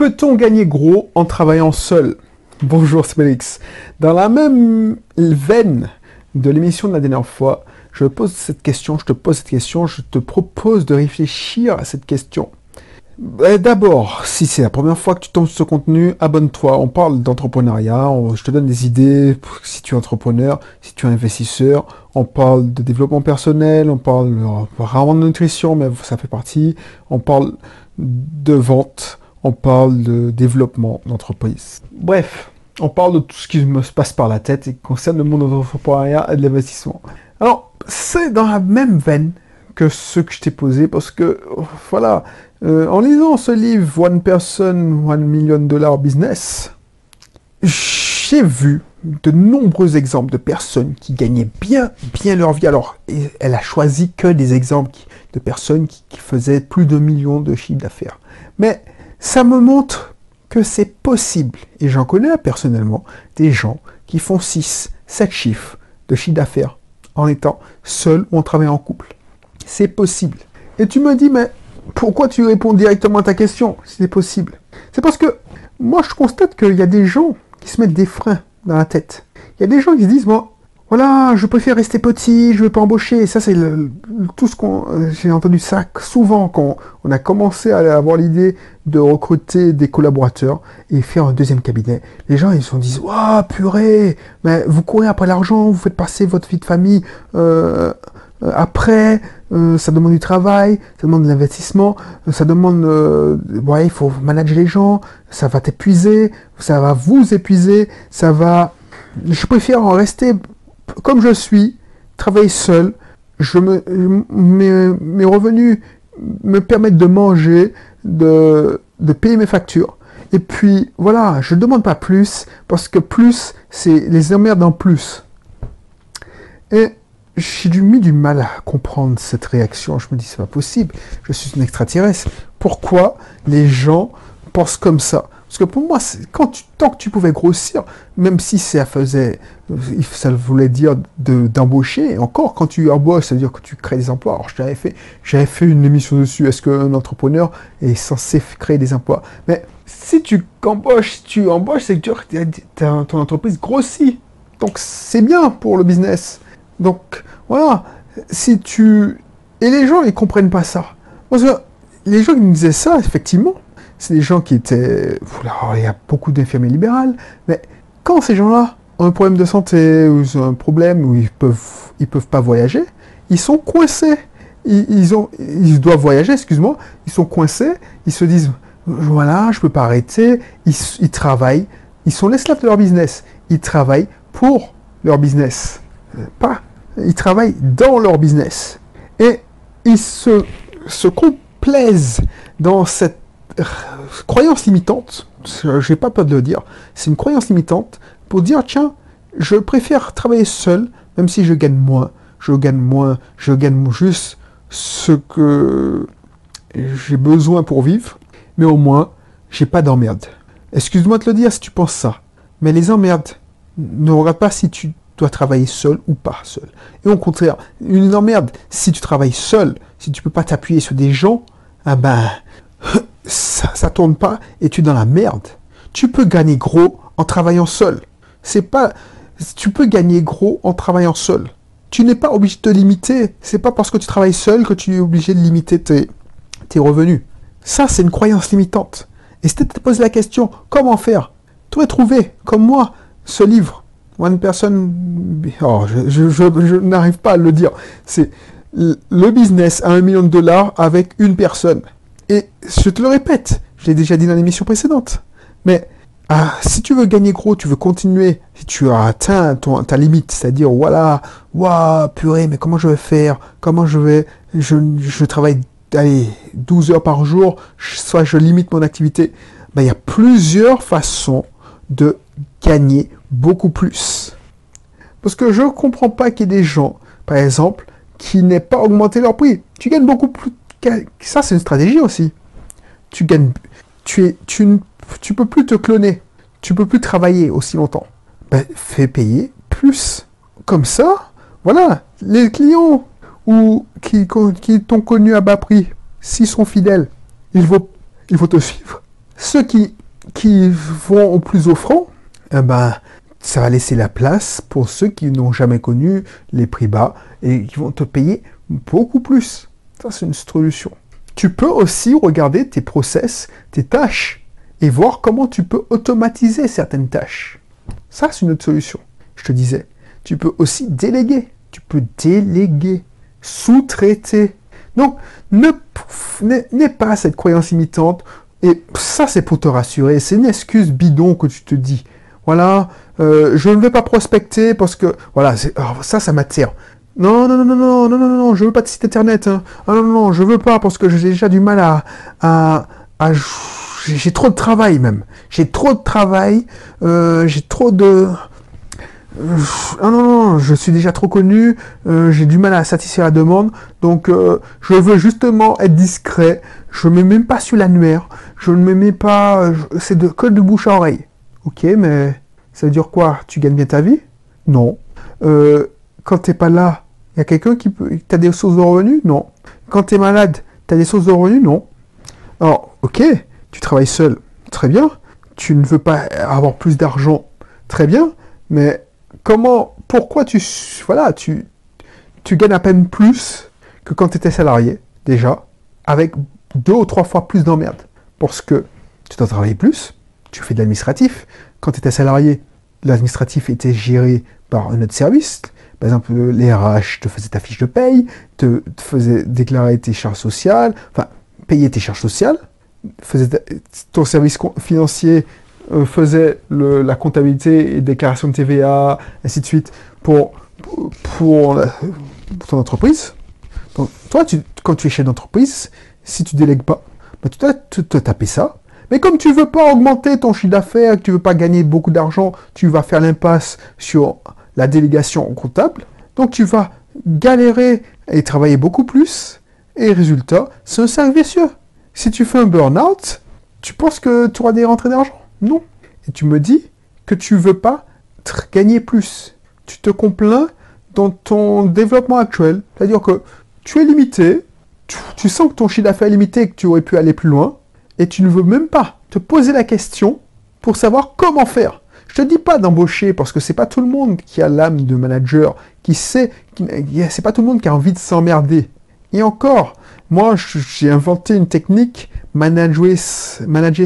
Peut-on gagner gros en travaillant seul? Bonjour, c'est Félix. Dans la même veine de l'émission de la dernière fois, je pose cette question, je te pose cette question, je te propose de réfléchir à cette question. Eh, d'abord, si c'est la première fois que tu tombes sur ce contenu, abonne-toi. On parle d'entrepreneuriat, je te donne des idées si tu es entrepreneur, si tu es investisseur. On parle de développement personnel, on parle rarement de nutrition, mais ça fait partie. On parle de vente, on parle de développement d'entreprise. Bref, on parle de tout ce qui me passe par la tête et qui concerne le monde de l'entrepreneuriat et de l'investissement. Alors, c'est dans la même veine que ce que je t'ai posé parce que, voilà, euh, en lisant ce livre One Person, One Million Dollar Business, j'ai vu de nombreux exemples de personnes qui gagnaient bien, bien leur vie. Alors, elle a choisi que des exemples de personnes qui, qui faisaient plus de millions de chiffres d'affaires. Mais ça me montre que c'est possible, et j'en connais personnellement, des gens qui font 6, 7 chiffres de chiffre d'affaires en étant seuls ou en travaillant en couple. C'est possible. Et tu me dis, mais pourquoi tu réponds directement à ta question si c'est possible? C'est parce que moi je constate qu'il y a des gens qui se mettent des freins dans la tête. Il y a des gens qui se disent, moi, voilà, je préfère rester petit, je veux pas embaucher. Ça, c'est tout ce qu'on, euh, j'ai entendu ça souvent quand on a commencé à avoir l'idée de recruter des collaborateurs et faire un deuxième cabinet. Les gens, ils se disent, waouh, purée, mais vous courez après l'argent, vous faites passer votre vie de famille euh, euh après, euh, ça demande du travail, ça demande de l'investissement, ça demande, ouais, il faut manager les gens, ça va t'épuiser, ça va vous épuiser, ça va. Je préfère en rester comme je suis, travaille seul, je me, mes, revenus me permettent de manger, de, payer mes factures. Et puis voilà, je ne demande pas plus, parce que plus, c'est les emmerdes en plus. Et j'ai mis du mal à comprendre cette réaction. Je me dis, c'est pas possible, je suis un extraterrestre. Pourquoi les gens pensent comme ça? Parce que pour moi, tant que tu pouvais grossir, même si ça faisait, ça voulait dire d'embaucher, encore quand tu embauches, ça veut dire que tu crées des emplois. Alors j'avais fait, fait une émission dessus. Est-ce qu'un entrepreneur est censé créer des emplois? Mais si tu embauches, tu embauches, c'est que ton entreprise grossit. Donc c'est bien pour le business. Donc voilà, si tu et les gens ils comprennent pas ça. Parce que les gens qui me disaient ça, effectivement, c'est des gens qui étaient... il y a beaucoup d'infirmiers libérales, mais quand ces gens-là ont un problème de santé ou ont un problème où ils peuvent, ils peuvent pas voyager, ils sont coincés. Ils, ont, ils doivent voyager, excuse-moi, ils sont coincés, ils se disent, voilà, je peux pas arrêter, ils, ils travaillent, ils sont l'esclave de leur business, ils travaillent pour leur business, euh, pas, ils travaillent dans leur business. Et ils se complaisent dans cette croyance limitante, j'ai pas peur de le dire, c'est une croyance limitante pour dire tiens, je préfère travailler seul, même si je gagne moins, je gagne moins, je gagne juste ce que j'ai besoin pour vivre, mais au moins, j'ai pas d'emmerde. Excuse-moi de le dire si tu penses ça, mais les emmerdes ne regarde pas si tu dois travailler seul ou pas seul. Et au contraire, une emmerde, si tu travailles seul, si tu peux pas t'appuyer sur des gens, ah ben, ça, tourne pas et tu es dans la merde. Tu peux gagner gros en travaillant seul. C'est pas, tu peux gagner gros en travaillant seul. Tu n'es pas obligé de te limiter. C'est pas parce que tu travailles seul que tu es obligé de limiter tes, revenus. Ça, c'est une croyance limitante. Et si tu te poses la question, comment faire? Tu trouvé, comme moi, ce livre. One Person... Oh, je, je n'arrive pas à le dire. C'est le business à un million de dollars avec une personne. Et je te le répète, je l'ai déjà dit dans l'émission précédente, mais ah, si tu veux gagner gros, tu veux continuer, si tu as atteint ton, ta limite, c'est-à-dire, voilà, waouh, purée, mais comment je vais faire Comment je vais... Je, travaille, allez, 12 heures par jour, soit je limite mon activité. Ben, il y a plusieurs façons de gagner beaucoup plus. Parce que je ne comprends pas qu'il y ait des gens, par exemple, qui n'aient pas augmenté leur prix. Tu gagnes beaucoup plus ça, c'est une stratégie aussi. Tu gagnes. Tu, es, tu, tu peux plus te cloner. Tu peux plus travailler aussi longtemps. Ben, fais payer plus. Comme ça, voilà, les clients ou qui, qui t'ont connu à bas prix, s'ils sont fidèles, ils vont, ils vont te suivre. Ceux qui, qui vont au plus offrant, eh ben, ça va laisser la place pour ceux qui n'ont jamais connu les prix bas et qui vont te payer beaucoup plus. Ça, c'est une solution. Tu peux aussi regarder tes process, tes tâches et voir comment tu peux automatiser certaines tâches. Ça, c'est une autre solution. Je te disais, tu peux aussi déléguer. Tu peux déléguer, sous-traiter. Donc, n'aie pas cette croyance imitante. Et ça, c'est pour te rassurer. C'est une excuse bidon que tu te dis. Voilà, euh, je ne vais pas prospecter parce que, voilà, ça, ça m'attire. Non, non, non, non, non, non, non, non, je veux pas de site internet. Hein. Ah, non, non, non, je veux pas parce que j'ai déjà du mal à, à, j'ai trop de travail même. J'ai trop de travail. Euh, j'ai trop de. Ah non, non, je suis déjà trop connu. Euh, j'ai du mal à satisfaire la demande. Donc, je veux justement être discret. Je ne me mets même pas sur l'annuaire. Je ne me mets pas. C'est de, que de bouche à oreille. Ok, mais ça veut dire quoi Tu gagnes bien ta vie Non. Euh, quand t'es pas là, il y a quelqu'un qui peut. T'as des sources de revenus? Non. Quand tu es malade, tu as des sources de revenus? Non. Alors, ok, tu travailles seul, très bien. Tu ne veux pas avoir plus d'argent, très bien. Mais comment, pourquoi tu, voilà, tu, tu gagnes à peine plus que quand tu étais salarié, déjà, avec deux ou trois fois plus d'emmerde. Parce que tu dois travailler plus, tu fais de l'administratif. Quand tu étais salarié, l'administratif était géré par un autre service. Par exemple, les RH te faisaient ta fiche de paye, te, faisaient déclarer tes charges sociales, enfin, payer tes charges sociales, faisait ton service financier euh, faisait la comptabilité et déclaration de TVA, ainsi de suite, pour, pour, ton entreprise. Donc, toi, quand tu es chef d'entreprise, si tu délègues pas, bah, tu dois te taper ça, mais comme tu veux pas augmenter ton chiffre d'affaires, que tu veux pas gagner beaucoup d'argent, tu vas faire l'impasse sur la délégation comptable. Donc tu vas galérer et travailler beaucoup plus. Et résultat, c'est un cercle vicieux. Si tu fais un burn-out, tu penses que tu auras des rentrées d'argent? Non. Et tu me dis que tu veux pas gagner plus. Tu te complains dans ton développement actuel. C'est-à-dire que tu es limité, tu sens que ton chiffre d'affaires est limité et que tu aurais pu aller plus loin et tu ne veux même pas te poser la question pour savoir comment faire. Je te dis pas d'embaucher parce que c'est pas tout le monde qui a l'âme de manager, qui sait, c'est pas tout le monde qui a envie de s'emmerder. Et encore, moi j'ai inventé une technique manager,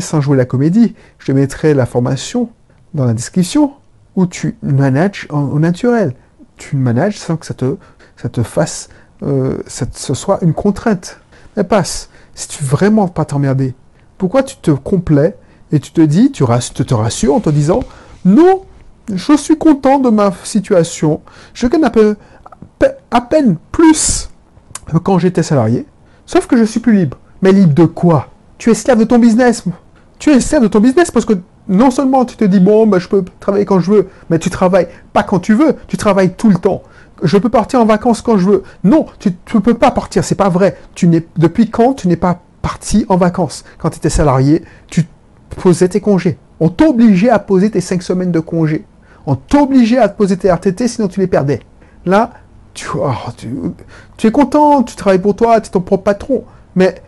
sans jouer la comédie. Je te mettrai la formation dans la description où tu manages au naturel. Tu manages sans que ça te, ça te fasse, euh, ça, ce soit une contrainte. Mais passe, si tu veux vraiment pas t'emmerder, pourquoi tu te complais et tu te dis, tu te rassures en te disant, non, je suis content de ma situation, je gagne à, peine plus que quand j'étais salarié, sauf que je suis plus libre. Mais libre de quoi? Tu es esclave de ton business. Tu es esclave de ton business parce que non seulement tu te dis, bon, ben, je peux travailler quand je veux, mais tu travailles pas quand tu veux, tu travailles tout le temps. Je peux partir en vacances quand je veux. Non, tu ne peux pas partir, c'est pas vrai. Depuis quand tu n'es pas parti en vacances. Quand tu étais salarié, tu posais tes congés. On t'obligeait à poser tes cinq semaines de congés. On t'obligeait à poser tes RTT, sinon tu les perdais. Là, tu, oh, tu, es content, tu travailles pour toi, tu es ton propre patron. Mais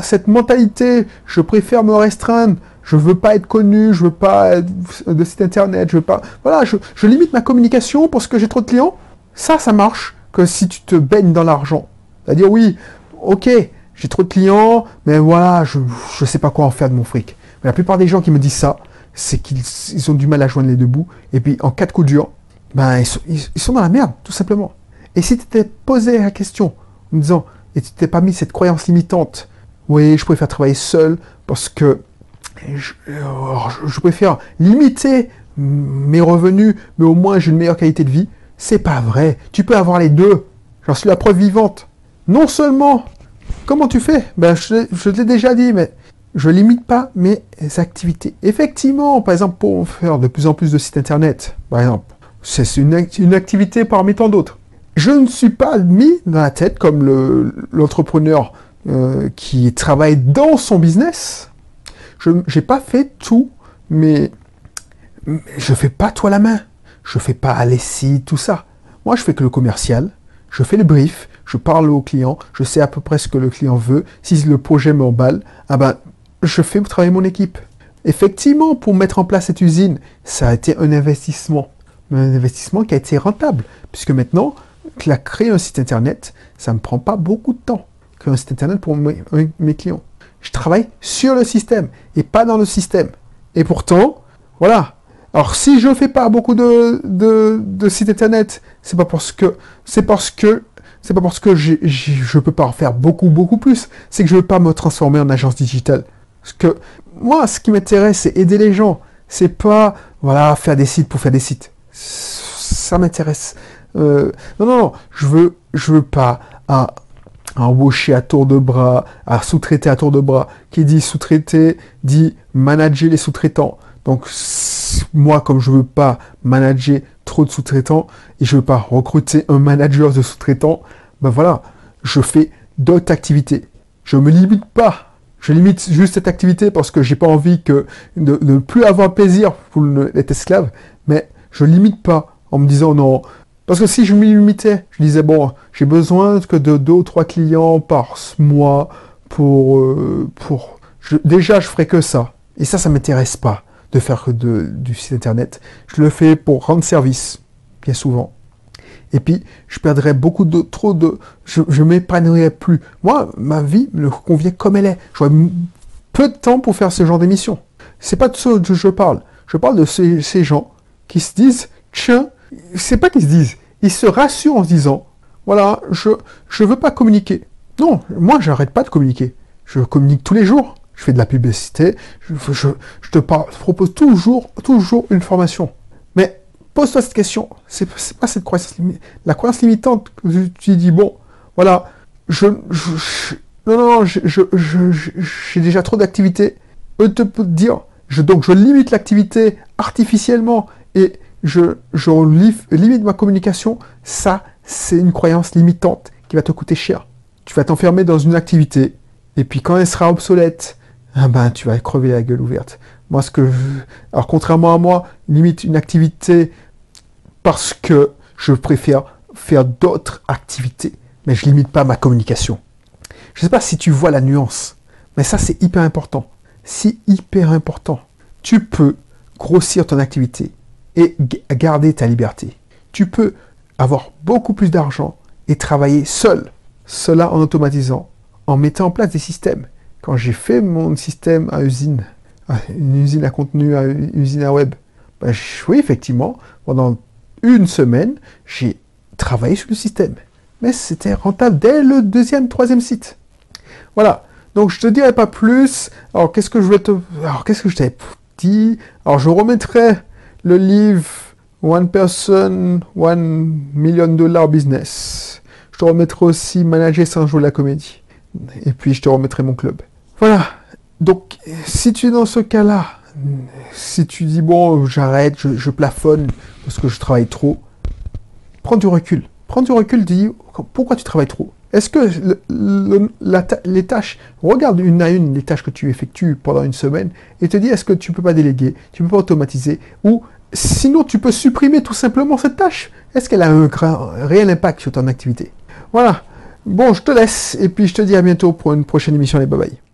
cette mentalité, je préfère me restreindre, je veux pas être connu, je veux pas être de site internet, je veux pas. Voilà, je, je limite ma communication parce que j'ai trop de clients. Ça, ça marche que si tu te baignes dans l'argent. C'est-à-dire, oui, ok, j'ai trop de clients, mais voilà, je ne sais pas quoi en faire de mon fric. Mais la plupart des gens qui me disent ça, c'est qu'ils ont du mal à joindre les deux bouts. Et puis, en cas de coup dur, ben, ils sont, dans la merde, tout simplement. Et si tu t'étais posé la question en me disant, et tu t'es pas mis cette croyance limitante, oui, je préfère travailler seul parce que je, je préfère limiter mes revenus, mais au moins j'ai une meilleure qualité de vie. C'est pas vrai. Tu peux avoir les deux. J'en suis la preuve vivante. Non seulement Comment tu fais? Ben, Je, je l'ai déjà dit, mais je limite pas mes activités. Effectivement, par exemple, pour faire de plus en plus de sites internet, par exemple, c'est une, activité parmi tant d'autres. Je ne suis pas mis dans la tête comme l'entrepreneur euh, qui travaille dans son business. Je n'ai pas fait tout, mais, mais je fais pas à la main. Je fais pas les sites, tout ça. Moi, je fais que le commercial, je fais le brief, je parle au client, je sais à peu près ce que le client veut. Si le projet m'emballe, ah ben, je fais travailler mon équipe. Effectivement, pour mettre en place cette usine, ça a été un investissement. Mais un investissement qui a été rentable. Puisque maintenant, créer un site internet, ça ne me prend pas beaucoup de temps. Créer un site internet pour mes, mes clients. Je travaille sur le système et pas dans le système. Et pourtant, voilà. Alors si je fais pas beaucoup de, de, sites internet, c'est pas parce que c'est parce que c'est pas parce que je ne peux pas en faire beaucoup beaucoup plus. C'est que je veux pas me transformer en agence digitale. Parce que moi, ce qui m'intéresse, c'est aider les gens. C'est pas voilà faire des sites pour faire des sites. Ça m'intéresse. Euh, non non non, je veux je veux pas à embaucher à tour de bras, à sous-traiter à tour de bras. Qui dit sous-traiter dit manager les sous-traitants. Donc moi, comme je veux pas manager trop de sous-traitants et je veux pas recruter un manager de sous-traitants, ben voilà, je fais d'autres activités. Je me limite pas. Je limite juste cette activité parce que j'ai pas envie de ne plus avoir plaisir pour être esclave, mais je limite pas en me disant non. Parce que si je me limitais, je disais bon, j'ai besoin que de deux ou trois clients par mois pour euh, pour déjà je ferai que ça. Et ça, ça m'intéresse pas de faire de, du site internet. Je le fais pour rendre service, bien souvent. Et puis, je perdrais beaucoup de, trop de, je, je m'épanouirais plus. Moi, ma vie me convient comme elle est. J'aurais peu de temps pour faire ce genre d'émission. C'est pas de ça que je parle. Je parle de ces, ces gens qui se disent, tiens, c'est pas qu'ils se disent, ils se rassurent en se disant, voilà, je, je veux pas communiquer. Non, moi, j'arrête pas de communiquer. Je communique tous les jours je fais de la publicité, je, te propose toujours, toujours une formation. Mais pose-toi cette question, c'est pas cette croyance. La croyance limitante, tu dis, bon, voilà, je, non, non, j'ai déjà trop d'activités. Eux te dire, je, donc je limite l'activité artificiellement et je, je limite ma communication, ça, c'est une croyance limitante qui va te coûter cher. Tu vas t'enfermer dans une activité, et puis quand elle sera obsolète, ah ben tu vas crever la gueule ouverte. Moi, ce que alors contrairement à moi, limite une activité parce que je préfère faire d'autres activités, mais je limite pas ma communication. Je ne sais pas si tu vois la nuance, mais ça c'est hyper important. C'est hyper important. Tu peux grossir ton activité et garder ta liberté. Tu peux avoir beaucoup plus d'argent et travailler seul. Cela en automatisant, en mettant en place des systèmes quand j'ai fait mon système à usine, une usine à contenu, une usine à web, ben, oui, effectivement, pendant une semaine, j'ai travaillé sur le système. Mais c'était rentable dès le deuxième, troisième site. Voilà. Donc je te dirai pas plus. Alors qu'est-ce que je vais te. Alors qu'est-ce que je t'ai dit? Alors je remettrai le livre One Person, One Million Dollar Business. Je te remettrai aussi Manager sans jouer la comédie. Et puis je te remettrai mon club. Voilà. Donc, si tu es dans ce cas-là, si tu dis bon, j'arrête, je, plafonne parce que je travaille trop, prends du recul. Prends du recul, dis pourquoi tu travailles trop? Est-ce que les tâches, regarde une à une les tâches que tu effectues pendant une semaine et te dis est-ce que tu peux pas déléguer, tu peux pas automatiser ou sinon tu peux supprimer tout simplement cette tâche? Est-ce qu'elle a un réel impact sur ton activité? Voilà. Bon, je te laisse et puis je te dis à bientôt pour une prochaine émission. Les bye bye.